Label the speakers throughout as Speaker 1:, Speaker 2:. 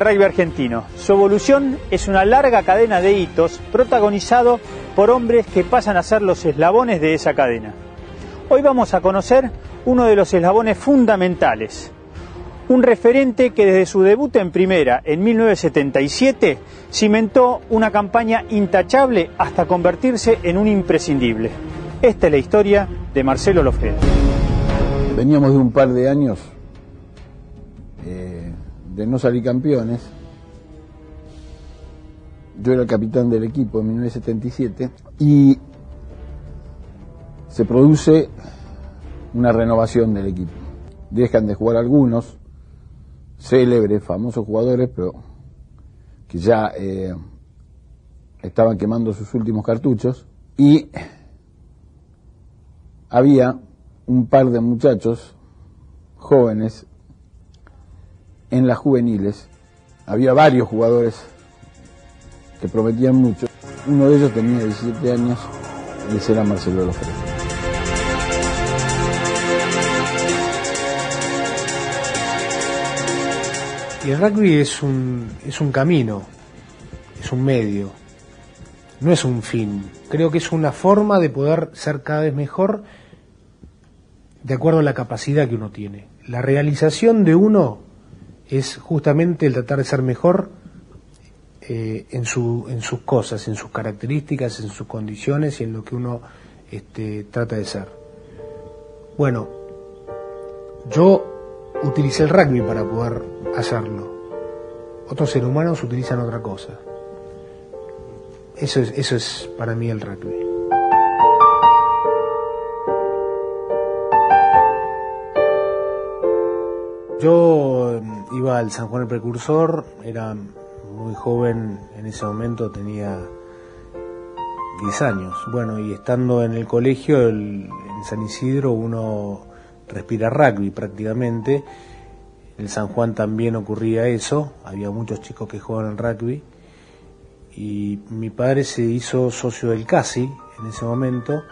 Speaker 1: del rugby argentino. Su evolución es una larga cadena de hitos protagonizado por hombres que pasan a ser los eslabones de esa cadena. Hoy vamos a conocer uno de los eslabones fundamentales, un referente que desde su debut en primera en 1977 cimentó una campaña intachable hasta convertirse en un imprescindible. Esta es la historia de Marcelo Lofreda.
Speaker 2: Veníamos de un par de años no salir campeones. Yo era el capitán del equipo en 1977 y se produce una renovación del equipo. Dejan de jugar algunos célebres, famosos jugadores, pero que ya eh, estaban quemando sus últimos cartuchos y había un par de muchachos jóvenes en las juveniles. Había varios jugadores que prometían mucho. Uno de ellos tenía 17 años y era Marcelo Lofreda.
Speaker 3: Y el rugby es un, es un camino, es un medio, no es un fin. Creo que es una forma de poder ser cada vez mejor de acuerdo a la capacidad que uno tiene. La realización de uno es justamente el tratar de ser mejor eh, en, su, en sus cosas, en sus características, en sus condiciones y en lo que uno este, trata de ser. Bueno, yo utilicé el rugby para poder hacerlo. Otros seres humanos utilizan otra cosa. Eso es, eso es para mí el rugby. Yo em, iba al San Juan el Precursor, era muy joven en ese momento, tenía 10 años. Bueno, y estando en el colegio, en San Isidro, uno respira rugby prácticamente. En San Juan también ocurría eso, había muchos chicos que jugaban rugby. Y mi padre se hizo socio del CASI en ese momento,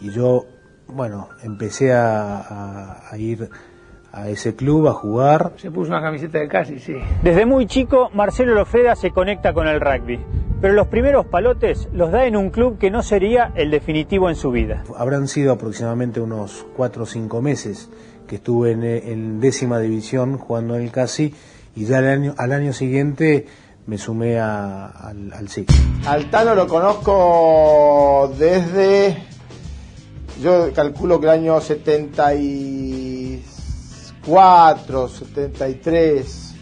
Speaker 3: y yo, bueno, empecé a ir a ese club a jugar.
Speaker 4: Se puso una camiseta de casi, sí.
Speaker 1: Desde muy chico, Marcelo Lofreda se conecta con el rugby, pero los primeros palotes los da en un club que no sería el definitivo en su vida.
Speaker 3: Habrán sido aproximadamente unos cuatro o cinco meses que estuve en, décima división jugando en el CASI y ya al año, al año siguiente me sumé al, al SIC.
Speaker 5: Altano lo conozco desde, yo calculo que el año 70 y 74, 73,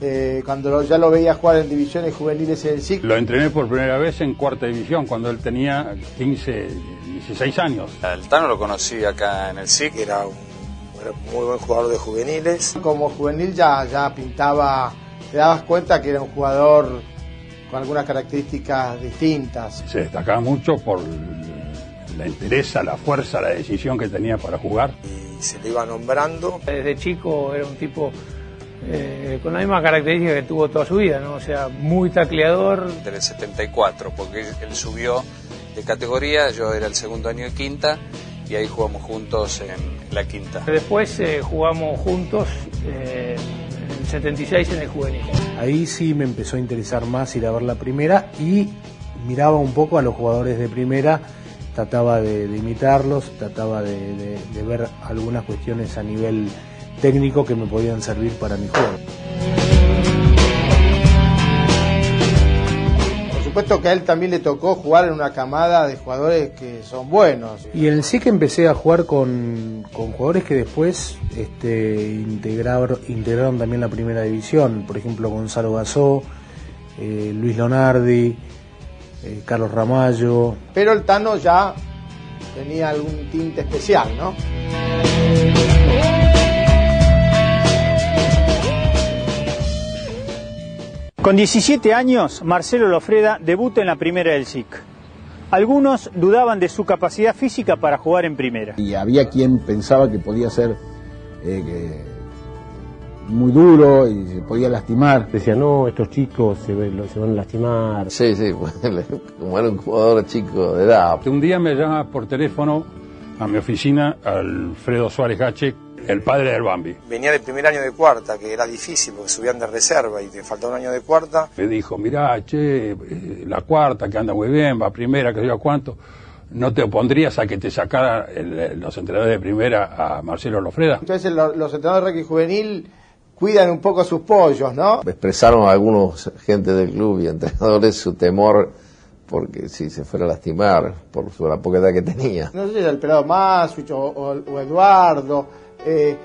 Speaker 5: eh, cuando ya lo veía jugar en divisiones juveniles en el SIC.
Speaker 6: Lo entrené por primera vez en cuarta división, cuando él tenía 15, 16 años.
Speaker 7: El Tano lo conocí acá en el SIC, era un muy buen jugador de juveniles.
Speaker 5: Como juvenil ya, ya pintaba, te dabas cuenta que era un jugador con algunas características distintas.
Speaker 6: Se destacaba mucho por la entereza, la fuerza, la decisión que tenía para jugar
Speaker 7: se le iba nombrando.
Speaker 4: Desde chico era un tipo eh, con la misma característica que tuvo toda su vida, ¿no? O sea, muy tacleador.
Speaker 7: Del 74, porque él subió de categoría, yo era el segundo año de quinta y ahí jugamos juntos en la quinta.
Speaker 4: Después eh, jugamos juntos eh, en el 76 en el juvenil.
Speaker 3: Ahí sí me empezó a interesar más ir a ver la primera y miraba un poco a los jugadores de primera trataba de, imitarlos, trataba de, ver algunas cuestiones a nivel técnico que me podían servir para mi juego.
Speaker 5: Por supuesto que a él también le tocó jugar en una camada de jugadores que son buenos.
Speaker 3: Y en sí que empecé a jugar con, jugadores que después este, integraron, integraron también la primera división, por ejemplo Gonzalo Gasó, eh, Luis Lonardi, eh, Carlos Ramallo.
Speaker 5: Pero el Tano ya tenía algún tinte especial, ¿no?
Speaker 1: Con 17 años, Marcelo Lofreda debuta en la primera del SIC. Algunos dudaban de su capacidad física para jugar en primera.
Speaker 2: Y había quien pensaba que podía ser eh, muy duro y se podía lastimar.
Speaker 8: Decía, no, estos chicos se, se van a lastimar.
Speaker 9: Sí, sí, como era un jugador chico de edad.
Speaker 6: Un día me llama por teléfono a mi oficina Alfredo Suárez Gache, El padre del Bambi.
Speaker 10: Venía del primer año de cuarta, que era difícil porque subían de reserva y te faltaba un año de cuarta.
Speaker 6: Me dijo, mirá, che, eh, la cuarta que anda muy bien, va primera, que yo cuánto. ¿No te opondrías a que te sacara el- los entrenadores de primera a Marcelo Lofreda?
Speaker 5: Entonces lo- los entrenadores de rugby juvenil cuidan un poco sus pollos, ¿no?
Speaker 9: Expresaron algunos gente del club y entrenadores su temor porque si se fuera a lastimar por su, la poca edad que tenía.
Speaker 5: No sé si era el pelado Masuch o, o- o Eduardo. eh,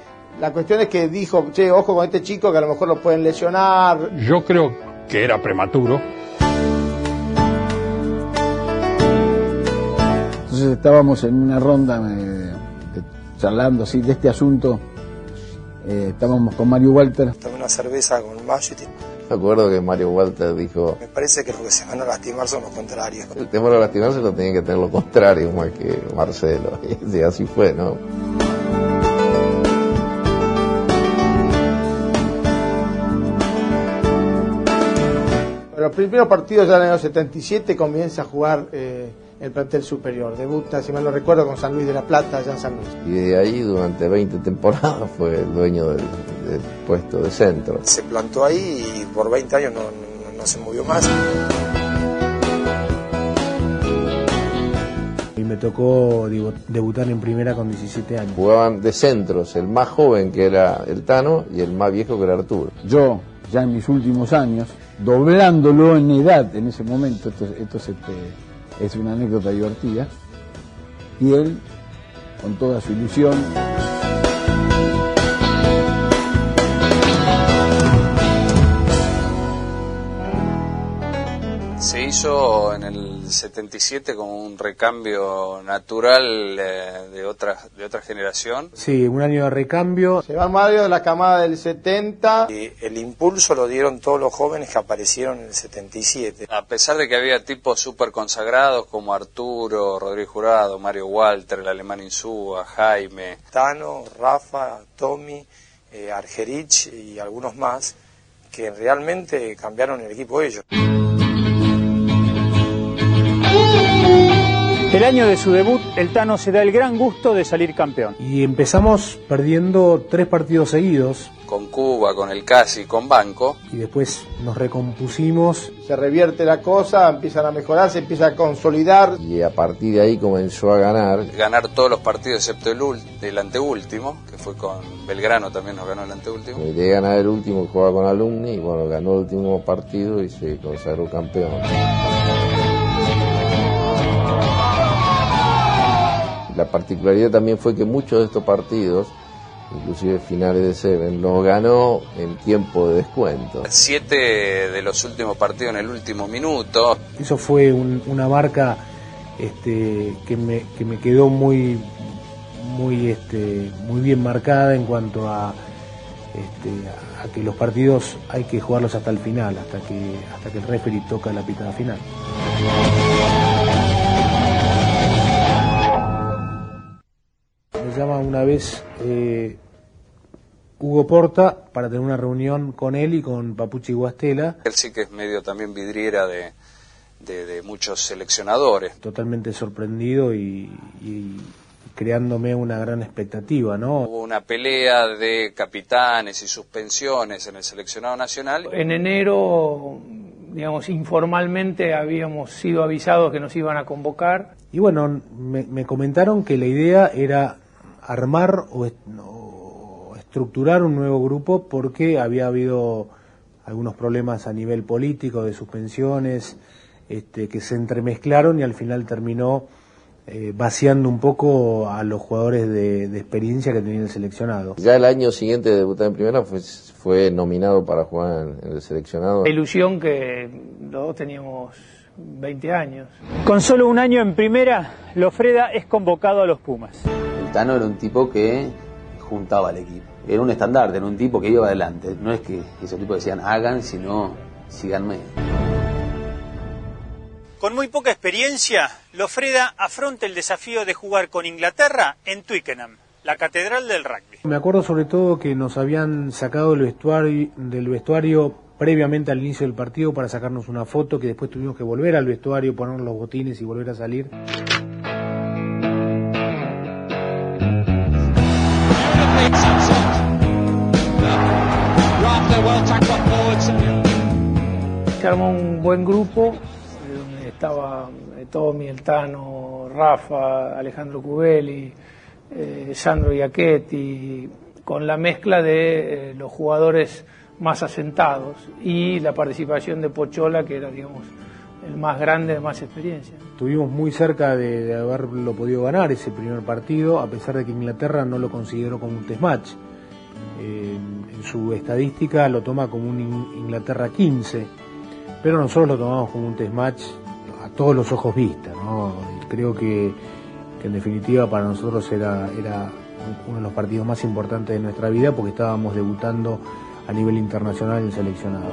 Speaker 5: la cuestión es que dijo, che, ojo con este chico que a lo mejor lo pueden lesionar.
Speaker 6: Yo creo que era prematuro.
Speaker 2: Entonces estábamos en una ronda eh, charlando así de este asunto. Eh, estábamos con Mario Walter.
Speaker 10: Tomé una cerveza con Magic.
Speaker 9: Me acuerdo que Mario Walter dijo,
Speaker 10: Me parece que los que se van a lastimar son los contrarios.
Speaker 9: el temor a lastimarse lo tenía que tener lo contrario más que Marcelo. Y así fue, ¿no?
Speaker 5: Los primeros partidos ya en el año 77 comienza a jugar eh, el plantel superior. Debuta, si mal no recuerdo, con San Luis de la Plata, allá en San Luis.
Speaker 9: Y de ahí durante 20 temporadas fue el dueño del, del puesto de centro.
Speaker 10: Se plantó ahí y por 20 años no, no- no se movió más.
Speaker 3: Y me tocó digo, debutar en primera con 17 años.
Speaker 9: Jugaban de centros, el más joven que era el Tano y el más viejo que era Arturo.
Speaker 2: Yo, ya en mis últimos años, doblándolo en edad en ese momento, esto, esto es, este, es una anécdota divertida, y él, con toda su ilusión,
Speaker 7: Se hizo en el 77 como un recambio natural eh, de otra, de otra generación.
Speaker 3: Sí, un año de recambio.
Speaker 5: Se va Mario de la camada del 70.
Speaker 10: Y el impulso lo dieron todos los jóvenes que aparecieron en el 77.
Speaker 7: A pesar de que había tipos súper consagrados como Arturo, Rodríguez Jurado, Mario Walter, el alemán Insúa, Jaime.
Speaker 10: Tano, Rafa, Tommy, eh, Argerich y algunos más que realmente cambiaron el equipo ellos.
Speaker 1: El año de su debut, el Tano se da el gran gusto de salir campeón.
Speaker 3: Y empezamos perdiendo tres partidos seguidos
Speaker 7: Con Cuba, con el Casi, con Banco.
Speaker 3: y después nos recompusimos.
Speaker 5: Se revierte la cosa, empiezan a mejorar, se empieza a consolidar.
Speaker 9: Y a partir de ahí comenzó a ganar.
Speaker 7: Ganar todos los partidos excepto el, anteúltimo, que fue con Belgrano también nos ganó el anteúltimo.
Speaker 9: De ganar el último jugaba con Alumni, y bueno, ganó el último partido y se consagró campeón. La particularidad también fue que muchos de estos partidos, inclusive finales de Seven, los ganó en tiempo de descuento.
Speaker 7: Siete de los últimos partidos en el último minuto.
Speaker 3: Eso fue un- una marca este, que, me, que me quedó muy, muy, este, muy bien marcada en cuanto a, este, a que los partidos hay que jugarlos hasta el final, hasta que, hasta que el referee toca la pitada final. Llama una vez eh, Hugo Porta para tener una reunión con él y con Papuchi Guastela.
Speaker 7: Él sí que es medio también vidriera de, de- de muchos seleccionadores.
Speaker 3: totalmente sorprendido y, y creándome una gran expectativa, ¿no?
Speaker 7: Hubo una pelea de capitanes y suspensiones en el seleccionado nacional.
Speaker 4: En enero, digamos, informalmente habíamos sido avisados que nos iban a convocar.
Speaker 3: Y bueno, me, me comentaron que la idea era armar o, est- o estructurar un nuevo grupo porque había habido algunos problemas a nivel político de suspensiones este, que se entremezclaron y al final terminó eh, vaciando un poco a los jugadores de, de experiencia que tenía el seleccionado.
Speaker 9: Ya el año siguiente de debutar en primera fue, fue nominado para jugar en, en el seleccionado.
Speaker 4: La ilusión que los dos teníamos 20 años.
Speaker 1: Con solo un año en primera, Lofreda es convocado a los Pumas.
Speaker 11: Era un tipo que juntaba al equipo. Era un estandarte, era un tipo que iba adelante. No es que esos tipos decían hagan, sino síganme.
Speaker 1: Con muy poca experiencia, Lofreda afronta el desafío de jugar con Inglaterra en Twickenham, la catedral del rugby.
Speaker 3: Me acuerdo sobre todo que nos habían sacado el vestuario, del vestuario previamente al inicio del partido para sacarnos una foto que después tuvimos que volver al vestuario, ponernos los botines y volver a salir.
Speaker 4: Se armó un buen grupo, donde estaba eh, Tommy, El Tano, Rafa, Alejandro Cubelli, eh, Sandro Iachetti, con la mezcla de eh, los jugadores más asentados y la participación de Pochola, que era, digamos, el más grande, de más experiencia.
Speaker 3: Estuvimos muy cerca de, haberlo podido ganar ese primer partido, a pesar de que Inglaterra no lo consideró como un test match. Eh, en su estadística lo toma como un In- Inglaterra 15, pero nosotros lo tomamos como un test match a todos los ojos vista. ¿no? Y creo que, en definitiva para nosotros era, era uno de los partidos más importantes de nuestra vida porque estábamos debutando a nivel internacional en el seleccionado.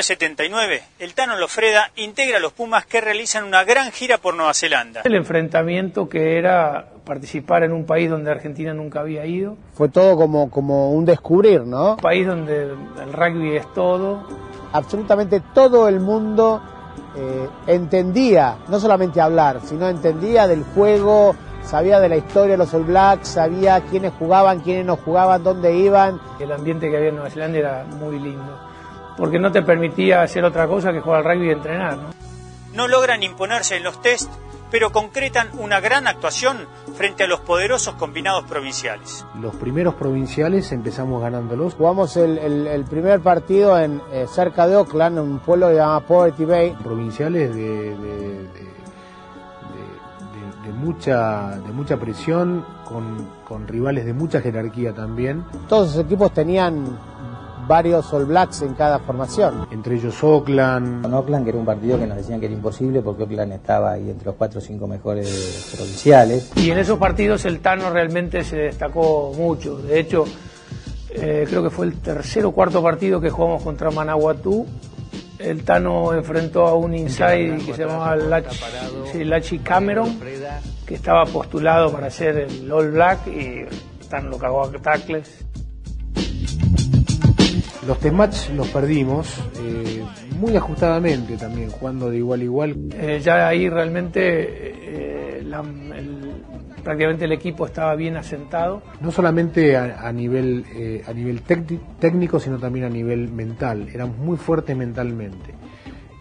Speaker 1: 1979, el Tano Lofreda integra a los Pumas que realizan una gran gira por Nueva Zelanda.
Speaker 4: El enfrentamiento que era participar en un país donde Argentina nunca había ido,
Speaker 5: Fue todo como, como un descubrir, ¿no?
Speaker 4: un país donde el rugby es todo,
Speaker 5: Absolutamente todo el mundo eh, entendía, no solamente hablar, sino entendía del juego, sabía de la historia de los All Blacks, sabía quiénes jugaban, quiénes no jugaban, dónde iban.
Speaker 4: el ambiente que había en Nueva Zelanda era muy lindo, porque no te permitía hacer otra cosa que jugar al rugby y entrenar. ¿no?
Speaker 1: No logran imponerse en los test, pero concretan una gran actuación frente a los poderosos combinados provinciales.
Speaker 3: Los primeros provinciales empezamos ganándolos.
Speaker 5: Jugamos el, el- el primer partido en eh, cerca de Auckland, en un pueblo que se llama Poverty Bay.
Speaker 3: provinciales de, de- de- de- de mucha, de mucha presión, con, con rivales de mucha jerarquía también,
Speaker 5: Todos esos equipos tenían varios All Blacks en cada formación.
Speaker 3: entre ellos Oakland.
Speaker 12: Con Oakland, que era un partido que nos decían que era imposible porque Oakland estaba ahí entre los cuatro o cinco mejores provinciales.
Speaker 4: Y en esos partidos el Tano realmente se destacó mucho. De hecho, eh, creo que fue el tercer o cuarto partido que jugamos contra Managuatú. El Tano enfrentó a un inside que se llamaba Lachi, sí, Lachi Cameron, que estaba postulado para ser el All Black y el Tano lo cagó a tackles.
Speaker 3: Los test match los perdimos, eh, muy ajustadamente también, jugando de igual a igual.
Speaker 4: Eh, ya ahí realmente eh, la- el- prácticamente el equipo estaba bien asentado.
Speaker 3: No solamente a, a nivel, a nivel técnico, sino también a nivel mental. Éramos muy fuertes mentalmente.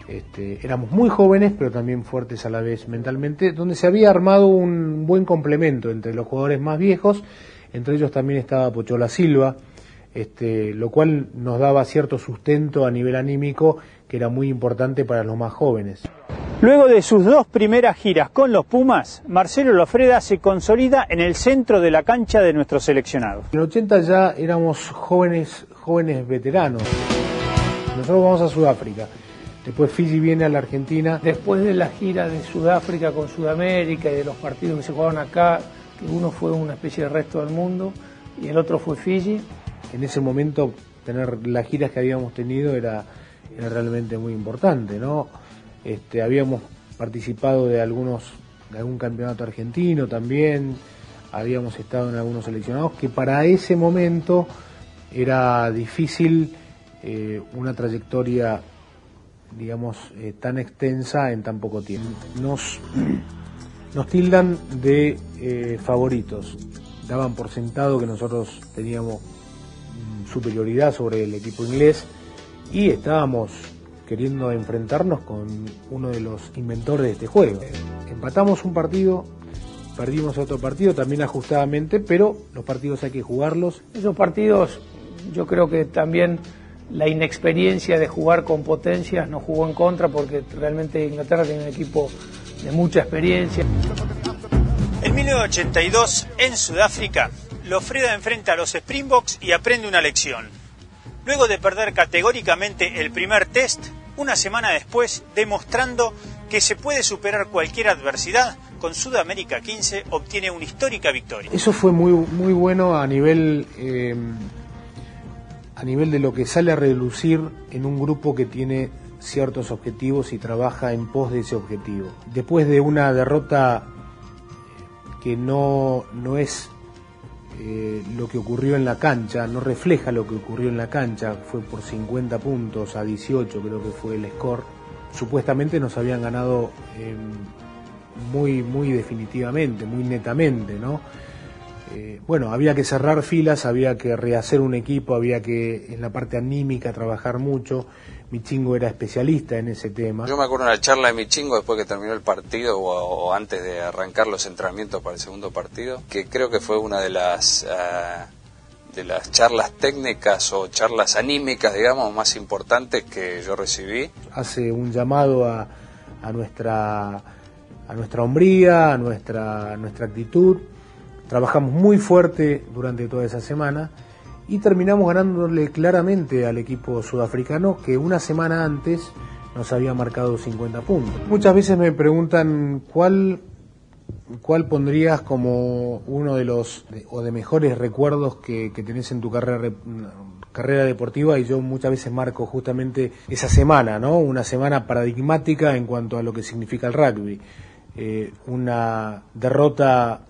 Speaker 3: Este, éramos muy jóvenes, pero también fuertes a la vez mentalmente, donde se había armado un buen complemento entre los jugadores más viejos, entre ellos también estaba Pochola Silva, este, lo cual nos daba cierto sustento a nivel anímico que era muy importante para los más jóvenes.
Speaker 1: Luego de sus dos primeras giras con los Pumas, Marcelo Lofreda se consolida en el centro de la cancha de nuestro seleccionado.
Speaker 3: En el 80 ya éramos jóvenes, jóvenes veteranos. Nosotros vamos a Sudáfrica. Después Fiji viene a la Argentina.
Speaker 4: Después de la gira de Sudáfrica con Sudamérica y de los partidos que se jugaron acá, que uno fue una especie de resto del mundo y el otro fue Fiji,
Speaker 3: En ese momento tener las giras que habíamos tenido era, realmente muy importante, ¿no? Este, habíamos participado de algunos, de algún campeonato argentino también, habíamos estado en algunos seleccionados, que para ese momento era difícil eh, una trayectoria digamos, eh, tan extensa en tan poco tiempo. Nos, nos tildan de eh, favoritos. Daban por sentado que nosotros teníamos superioridad sobre el equipo inglés y estábamos queriendo enfrentarnos con uno de los inventores de este juego. Empatamos un partido, perdimos otro partido, también ajustadamente, pero los partidos hay que jugarlos.
Speaker 4: Esos partidos yo creo que también la inexperiencia de jugar con potencias nos jugó en contra porque realmente Inglaterra tiene un equipo de mucha experiencia.
Speaker 1: En 1982, en Sudáfrica, Lofreda enfrenta a los Springboks y aprende una lección. Luego de perder categóricamente el primer test, una semana después, demostrando que se puede superar cualquier adversidad, con Sudamérica 15 obtiene una histórica victoria.
Speaker 3: Eso fue muy, muy bueno a nivel, eh, a nivel de lo que sale a relucir en un grupo que tiene ciertos objetivos y trabaja en pos de ese objetivo. Después de una derrota que no, no es eh, lo que ocurrió en la cancha, no refleja lo que ocurrió en la cancha, fue por 50 puntos a 18 creo que fue el score, supuestamente nos habían ganado eh, muy, muy definitivamente, muy netamente, ¿no? Eh, bueno, había que cerrar filas, había que rehacer un equipo, había que en la parte anímica trabajar mucho. Michingo era especialista en ese tema.
Speaker 7: Yo me acuerdo de una charla de Michingo después que terminó el partido o, antes de arrancar los entrenamientos para el segundo partido, que creo que fue una de las uh, de las charlas técnicas o charlas anímicas, digamos, más importantes que yo recibí.
Speaker 3: Hace un llamado a, a nuestra a nuestra hombría, a nuestra, a nuestra actitud. Trabajamos muy fuerte durante toda esa semana y terminamos ganándole claramente al equipo sudafricano que una semana antes nos había marcado 50 puntos. Muchas veces me preguntan cuál cuál pondrías como uno de los o de mejores recuerdos que, que tenés en tu carrera carrera deportiva y yo muchas veces marco justamente esa semana, ¿no? Una semana paradigmática en cuanto a lo que significa el rugby. Eh, una derrota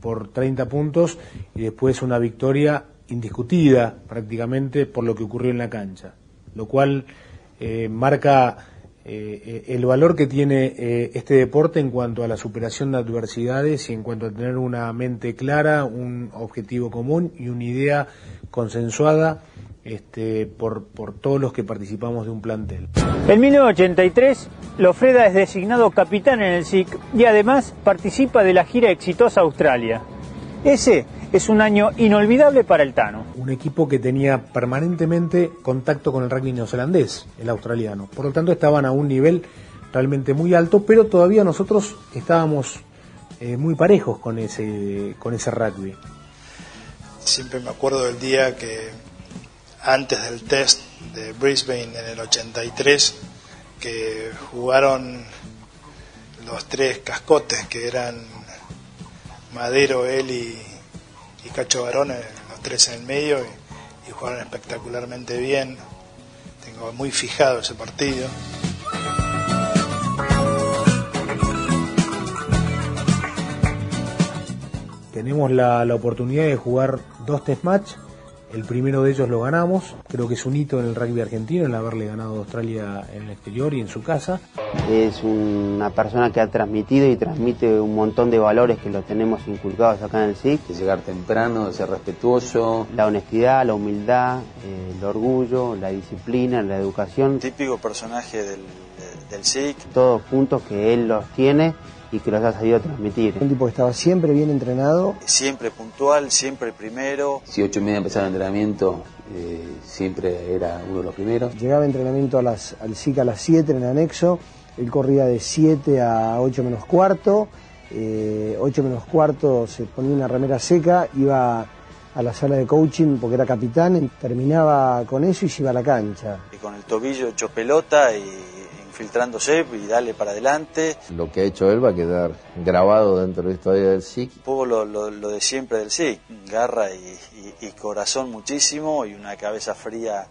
Speaker 3: por 30 puntos y después una victoria indiscutida prácticamente por lo que ocurrió en la cancha, lo cual eh, marca eh, el valor que tiene eh, este deporte en cuanto a la superación de adversidades y en cuanto a tener una mente clara, un objetivo común y una idea consensuada este, por, por todos los que participamos de un plantel.
Speaker 1: En 1983, Lofreda es designado capitán en el SIC y además participa de la gira exitosa Australia. Ese es un año inolvidable para el Tano.
Speaker 3: Un equipo que tenía permanentemente contacto con el rugby neozelandés, el australiano. Por lo tanto, estaban a un nivel realmente muy alto, pero todavía nosotros estábamos eh, muy parejos con ese, con ese rugby.
Speaker 13: Siempre me acuerdo del día que antes del test de Brisbane en el 83, que jugaron los tres cascotes que eran Madero, él y, y Cacho Barón, los tres en el medio, y, jugaron espectacularmente bien. Tengo muy fijado ese partido.
Speaker 3: Tenemos la, la oportunidad de jugar dos test match el primero de ellos lo ganamos, creo que es un hito en el rugby argentino el haberle ganado a Australia en el exterior y en su casa.
Speaker 14: Es una persona que ha transmitido y transmite un montón de valores que los tenemos inculcados acá en el SIC.
Speaker 11: De llegar temprano, de ser respetuoso.
Speaker 14: La honestidad, la humildad, eh, el orgullo, la disciplina, la educación.
Speaker 15: Típico personaje del, del SIC.
Speaker 14: Todos puntos que él los tiene y que los ha sabido transmitir.
Speaker 16: Un tipo que estaba siempre bien entrenado.
Speaker 15: Siempre puntual, siempre primero.
Speaker 11: Si ocho y media empezaba el entrenamiento, eh, siempre era uno de los primeros.
Speaker 16: Llegaba entrenamiento a las, al SIC a las 7 en el anexo, él corría de 7 a 8 menos cuarto, eh, 8 menos cuarto se ponía una remera seca, iba a la sala de coaching porque era capitán, terminaba con eso y se iba a la cancha.
Speaker 15: Y con el tobillo hecho pelota y filtrándose y darle para adelante.
Speaker 9: Lo que ha hecho él va a quedar grabado dentro de la historia del SIC.
Speaker 15: Un poco lo, lo, lo de siempre del SIC, garra y, y, y, corazón muchísimo y una cabeza fría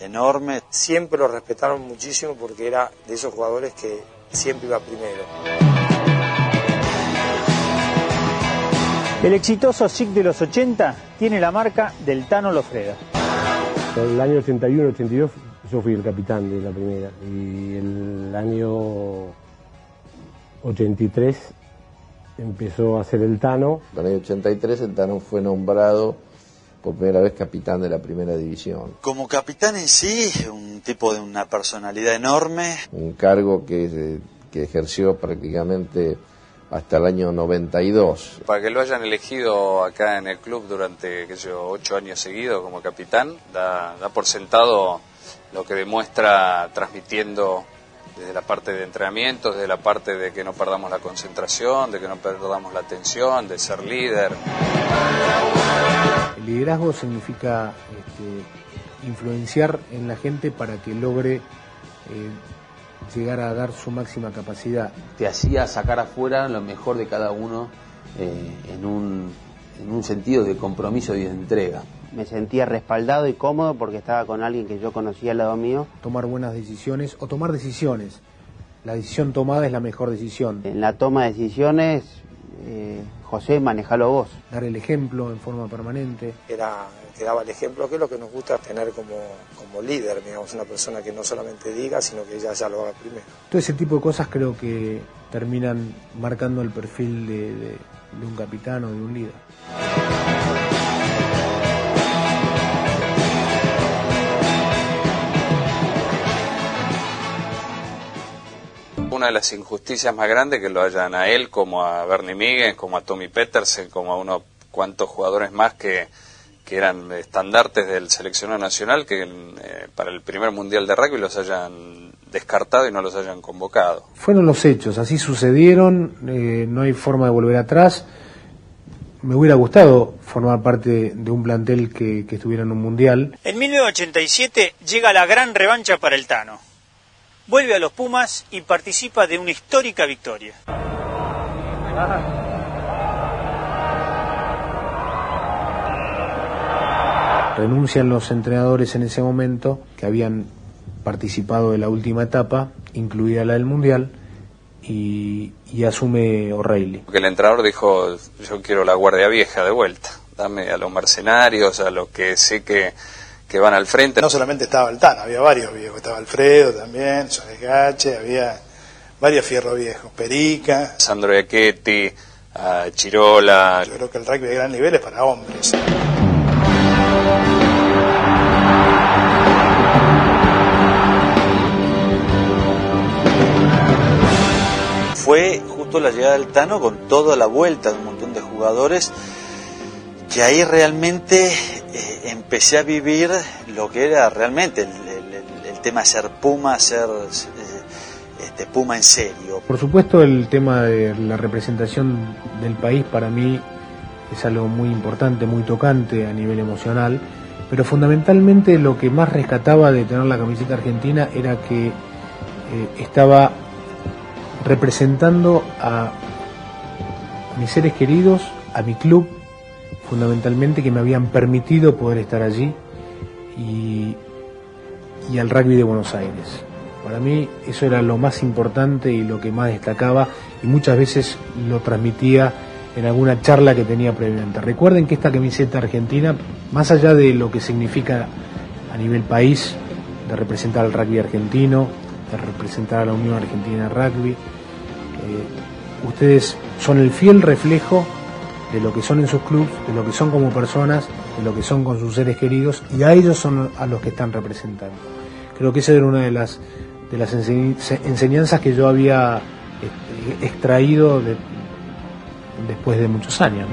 Speaker 15: enorme.
Speaker 10: Siempre lo respetaron muchísimo porque era de esos jugadores que siempre iba primero.
Speaker 1: El exitoso SIC de los 80 tiene la marca del Tano Lofreda.
Speaker 8: El año 81-82 yo fui el capitán de la primera y el año 83 empezó a ser el Tano.
Speaker 9: En el año 83 el Tano fue nombrado por primera vez capitán de la primera división.
Speaker 15: Como capitán en sí, un tipo de una personalidad enorme.
Speaker 9: Un cargo que, que ejerció prácticamente hasta el año 92.
Speaker 7: Para que lo hayan elegido acá en el club durante, qué sé yo, ocho años seguidos como capitán, da, da por sentado lo que demuestra transmitiendo desde la parte de entrenamiento, desde la parte de que no perdamos la concentración, de que no perdamos la atención, de ser líder.
Speaker 3: El liderazgo significa este, influenciar en la gente para que logre eh, llegar a dar su máxima capacidad.
Speaker 11: Te hacía sacar afuera lo mejor de cada uno eh, en, un, en un sentido de compromiso y de entrega
Speaker 14: me sentía respaldado y cómodo porque estaba con alguien que yo conocía al lado mío.
Speaker 3: Tomar buenas decisiones o tomar decisiones. La decisión tomada es la mejor decisión.
Speaker 14: En la toma de decisiones eh, José, manejalo vos.
Speaker 3: Dar el ejemplo en forma permanente.
Speaker 10: Era, que daba el ejemplo, que es lo que nos gusta tener como, como líder, digamos, una persona que no solamente diga, sino que ella ya lo haga primero.
Speaker 3: Todo ese tipo de cosas creo que terminan marcando el perfil de, de, de un capitán o de un líder.
Speaker 7: Una de las injusticias más grandes que lo hayan a él, como a Bernie Miguel, como a Tommy Petersen, como a unos cuantos jugadores más que, que eran estandartes del seleccionado nacional, que eh, para el primer mundial de rugby los hayan descartado y no los hayan convocado.
Speaker 3: Fueron los hechos, así sucedieron, eh, no hay forma de volver atrás. Me hubiera gustado formar parte de un plantel que, que estuviera en un mundial.
Speaker 1: En 1987 llega la gran revancha para el Tano. Vuelve a los Pumas y participa de una histórica victoria.
Speaker 3: Renuncian los entrenadores en ese momento que habían participado de la última etapa, incluida la del Mundial, y, y asume O'Reilly.
Speaker 7: Porque el entrenador dijo, yo quiero la guardia vieja de vuelta, dame a los mercenarios, a los que sé que, que van al frente.
Speaker 13: No solamente estaba el Tano, había varios viejos, estaba Alfredo también, Soles Gache, había varios fierros viejos, Perica.
Speaker 7: Sandro Iachetti, Chirola.
Speaker 13: Yo creo que el rugby de gran nivel es para hombres.
Speaker 15: Fue justo la llegada del Tano con toda la vuelta de un montón de jugadores que ahí realmente eh, empecé a vivir lo que era realmente el, el, el tema ser Puma, ser eh, este, Puma en serio.
Speaker 3: Por supuesto el tema de la representación del país para mí es algo muy importante, muy tocante a nivel emocional, pero fundamentalmente lo que más rescataba de tener la camiseta argentina era que eh, estaba representando a mis seres queridos, a mi club, fundamentalmente que me habían permitido poder estar allí y, y, al rugby de Buenos Aires. Para mí eso era lo más importante y lo que más destacaba y muchas veces lo transmitía en alguna charla que tenía previamente. Recuerden que esta camiseta argentina, más allá de lo que significa a nivel país, de representar al rugby argentino, de representar a la Unión Argentina Rugby, eh, ustedes son el fiel reflejo de lo que son en sus clubes, de lo que son como personas, de lo que son con sus seres queridos, y a ellos son a los que están representando. Creo que esa era una de las, de las enseñanzas que yo había extraído de, después de muchos años.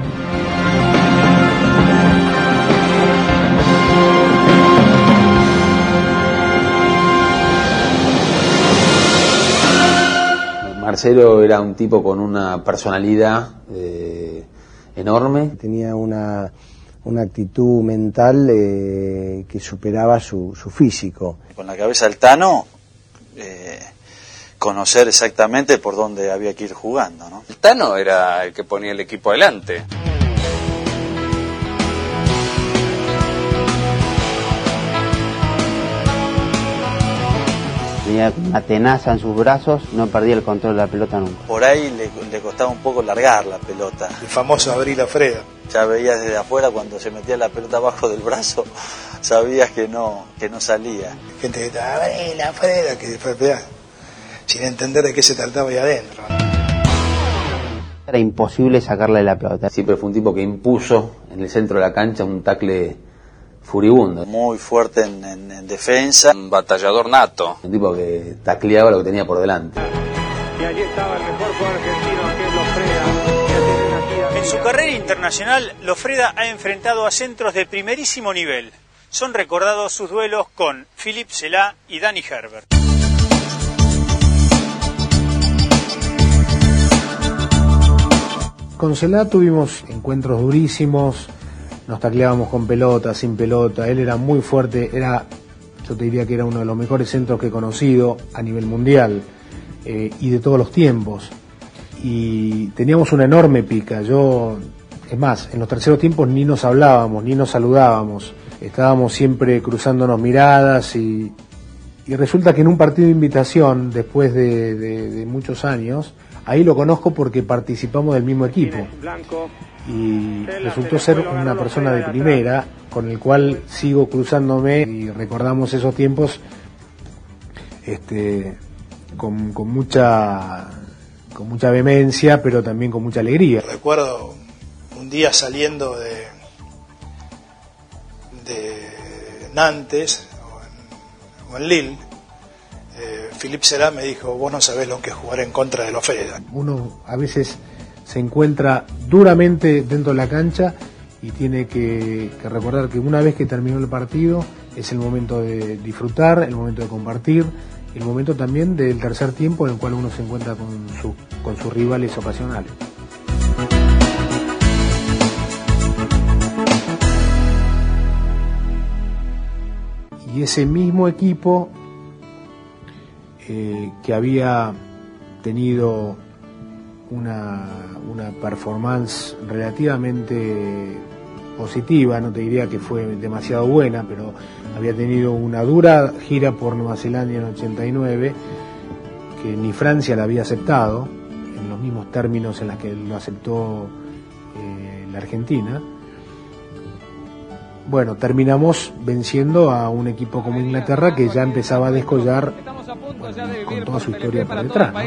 Speaker 11: Marcelo era un tipo con una personalidad eh, enorme.
Speaker 16: Tenía una, una actitud mental eh, que superaba su, su, físico.
Speaker 15: Con la cabeza del Tano, eh, conocer exactamente por dónde había que ir jugando. ¿no?
Speaker 7: El Tano era el que ponía el equipo adelante.
Speaker 14: Tenía una tenaza en sus brazos, no perdía el control de la pelota nunca.
Speaker 15: Por ahí le, le costaba un poco largar la pelota.
Speaker 13: El famoso abrir la freda.
Speaker 15: Ya veías desde afuera cuando se metía la pelota abajo del brazo, sabías que no, que no salía.
Speaker 13: Gente que estaba, abrí la freda, que después sin entender de qué se trataba ahí adentro.
Speaker 14: Era imposible sacarle la pelota.
Speaker 11: Siempre fue un tipo que impuso en el centro de la cancha un tacle furibundo.
Speaker 15: Muy fuerte en, en, en, defensa.
Speaker 7: Un batallador nato.
Speaker 11: Un tipo que tacleaba lo que tenía por delante.
Speaker 1: Y allí estaba el mejor jugador argentino, que es Lofreda. En su carrera internacional, Lofreda ha enfrentado a centros de primerísimo nivel. Son recordados sus duelos con Philip Selá y Danny Herbert.
Speaker 3: Con Selá tuvimos encuentros durísimos, nos tacleábamos con pelota, sin pelota, él era muy fuerte, era, yo te diría que era uno de los mejores centros que he conocido a nivel mundial eh, y de todos los tiempos. Y teníamos una enorme pica, yo, es más, en los terceros tiempos ni nos hablábamos, ni nos saludábamos, estábamos siempre cruzándonos miradas y, y resulta que en un partido de invitación, después de, muchos años, Ahí lo conozco porque participamos del mismo equipo y resultó ser una persona de primera con el cual sigo cruzándome y recordamos esos tiempos este, con, con mucha con mucha vehemencia pero también con mucha alegría.
Speaker 13: Recuerdo un día saliendo de, de Nantes o en, o en Lille, eh, Philippe Será me dijo, vos no sabés lo que es jugar en contra de los Feda.
Speaker 3: Uno a veces se encuentra duramente dentro de la cancha y tiene que, recordar que una vez que terminó el partido es el momento de disfrutar, el momento de compartir, el momento también del tercer tiempo en el cual uno se encuentra con sus rivales ocasionales. Y ese mismo equipo eh, que había tenido una, una performance relativamente positiva, no te diría que fue demasiado buena, pero había tenido una dura gira por Nueva Zelanda en el 89, que ni Francia la había aceptado, en los mismos términos en los que lo aceptó eh, la Argentina. Bueno, terminamos venciendo a un equipo como Inglaterra que ya empezaba a descollar con toda su historia por detrás. ¿no?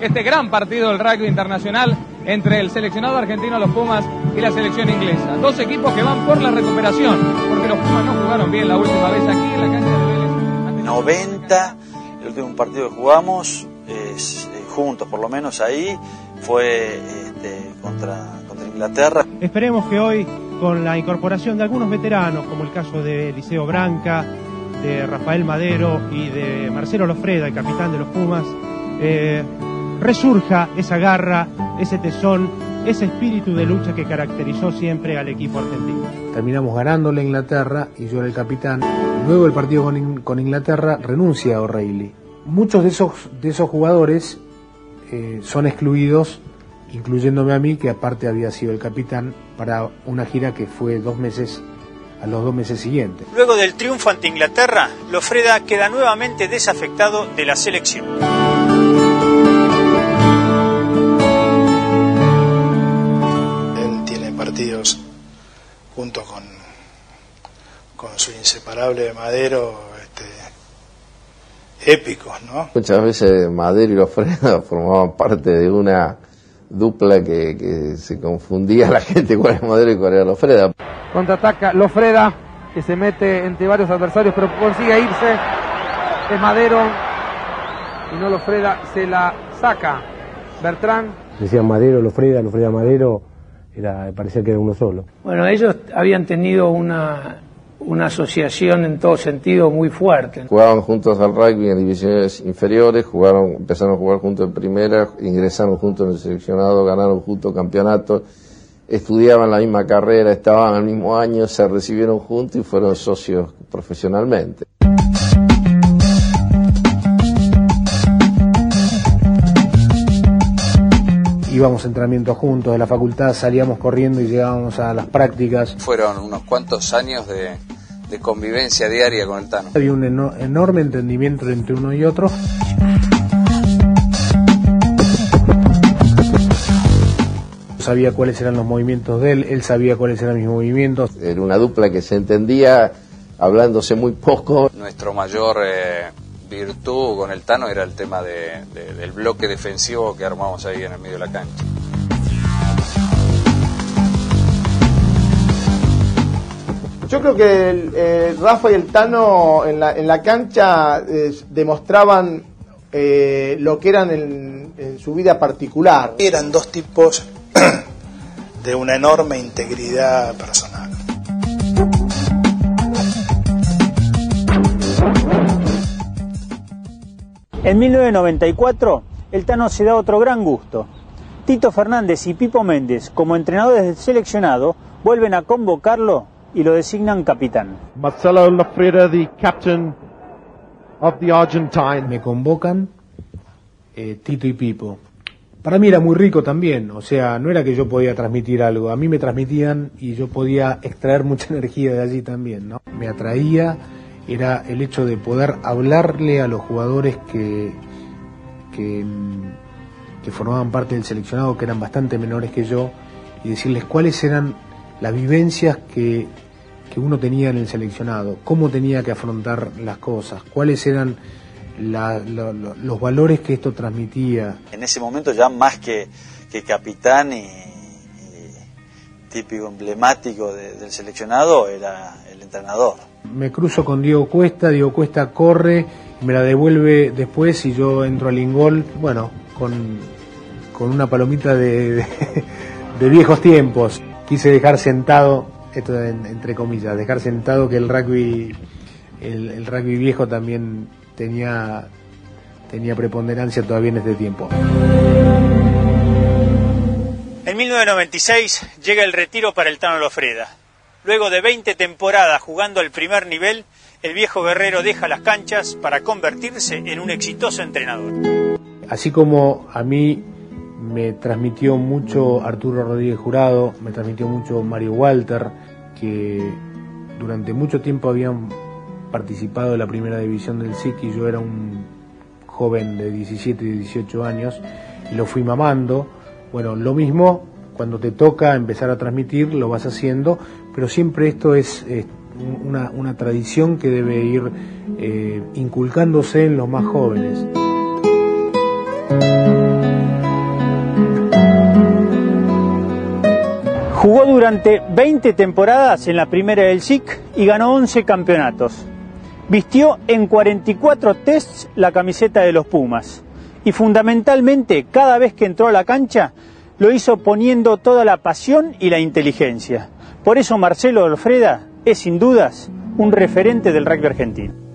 Speaker 17: Este gran partido del rugby internacional entre el seleccionado argentino, los Pumas, y la selección inglesa. Dos equipos que van por la recuperación, porque los Pumas no jugaron bien la última vez aquí en la cancha de Vélez.
Speaker 15: 90, el último partido que jugamos, es, eh, juntos por lo menos ahí, fue este, contra, contra Inglaterra.
Speaker 18: Esperemos que hoy, con la incorporación de algunos veteranos, como el caso de Eliseo Branca, de Rafael Madero y de Marcelo Lofreda, el capitán de los Pumas, eh, resurja esa garra, ese tesón, ese espíritu de lucha que caracterizó siempre al equipo argentino.
Speaker 3: Terminamos ganándole a Inglaterra y yo era el capitán. Luego el partido con, In- con Inglaterra renuncia a O'Reilly. Muchos de esos, de esos jugadores eh, son excluidos, incluyéndome a mí, que aparte había sido el capitán, para una gira que fue dos meses, a los dos meses siguientes.
Speaker 1: Luego del triunfo ante Inglaterra, Lofreda queda nuevamente desafectado de la selección.
Speaker 13: Él tiene partidos junto con, con su inseparable de Madero este, épicos, ¿no?
Speaker 9: Muchas veces Madero y Lofreda formaban parte de una dupla que, que se confundía la gente cuál era Madero y cuál era Lofreda.
Speaker 17: Contraataca Lofreda, que se mete entre varios adversarios, pero consigue irse. Es Madero y no Lofreda, se la saca. Bertrán
Speaker 8: Decían Madero, Lofreda, Lofreda Madero, era, parecía que era uno solo.
Speaker 4: Bueno, ellos habían tenido una, una asociación en todo sentido muy fuerte.
Speaker 9: Jugaban juntos al rugby en divisiones inferiores, jugaron, empezaron a jugar juntos en primera, ingresaron juntos en el seleccionado, ganaron juntos campeonatos, estudiaban la misma carrera, estaban al mismo año, se recibieron juntos y fueron socios profesionalmente.
Speaker 3: Íbamos a entrenamiento juntos de la facultad, salíamos corriendo y llegábamos a las prácticas.
Speaker 7: Fueron unos cuantos años de, de convivencia diaria con el Tano.
Speaker 3: Había un eno- enorme entendimiento entre uno y otro. Sabía cuáles eran los movimientos de él, él sabía cuáles eran mis movimientos.
Speaker 9: Era una dupla que se entendía hablándose muy poco.
Speaker 7: Nuestro mayor eh, virtud con el Tano era el tema de- de- del bloque defensivo que armamos ahí en el medio de la cancha.
Speaker 5: Yo creo que el, eh, Rafa y el Tano en la, en la cancha eh, demostraban eh, lo que eran en, en su vida particular.
Speaker 13: Eran dos tipos de una enorme integridad personal.
Speaker 1: En 1994, el Tano se da otro gran gusto. Tito Fernández y Pipo Méndez, como entrenadores del seleccionado, vuelven a convocarlo y lo designan capitán.
Speaker 19: Marcelo Lafreda, the captain of the Argentine.
Speaker 3: Me convocan eh, Tito y Pipo. Para mí era muy rico también, o sea, no era que yo podía transmitir algo, a mí me transmitían y yo podía extraer mucha energía de allí también, ¿no? Me atraía era el hecho de poder hablarle a los jugadores que, que, formaban parte del seleccionado, que eran bastante menores que yo, y decirles cuáles eran las vivencias que, que uno tenía en el seleccionado, cómo tenía que afrontar las cosas, cuáles eran la- lo- lo- los valores que esto transmitía.
Speaker 15: En ese momento ya más que, que capitán y típico emblemático de- del seleccionado era el entrenador.
Speaker 3: Me cruzo con Diego Cuesta, Diego Cuesta corre, me la devuelve después y yo entro al ingol, bueno, con, con una palomita de, de- viejos tiempos. Quise dejar sentado, esto en- entre comillas, dejar sentado que el rugby, el, el rugby viejo también tenía, tenía preponderancia todavía en este tiempo.
Speaker 1: En 1996 llega el retiro para el Tano Lofreda. Luego de 20 temporadas jugando al primer nivel, el viejo guerrero deja las canchas para convertirse en un exitoso entrenador.
Speaker 3: Así como a mí me transmitió mucho Arturo Rodríguez Jurado, me transmitió mucho Mario Walter, que durante mucho tiempo habían participado de la primera división del SIC y yo era un joven de 17 y 18 años y lo fui mamando. Bueno, lo mismo cuando te toca empezar a transmitir, lo vas haciendo, pero siempre esto es, una, una tradición que debe ir eh, inculcándose en los más jóvenes.
Speaker 1: Jugó durante 20 temporadas en la primera del SIC y ganó 11 campeonatos. Vistió en 44 tests la camiseta de los Pumas y fundamentalmente cada vez que entró a la cancha lo hizo poniendo toda la pasión y la inteligencia. Por eso Marcelo Olfreda es sin dudas un referente del rugby argentino.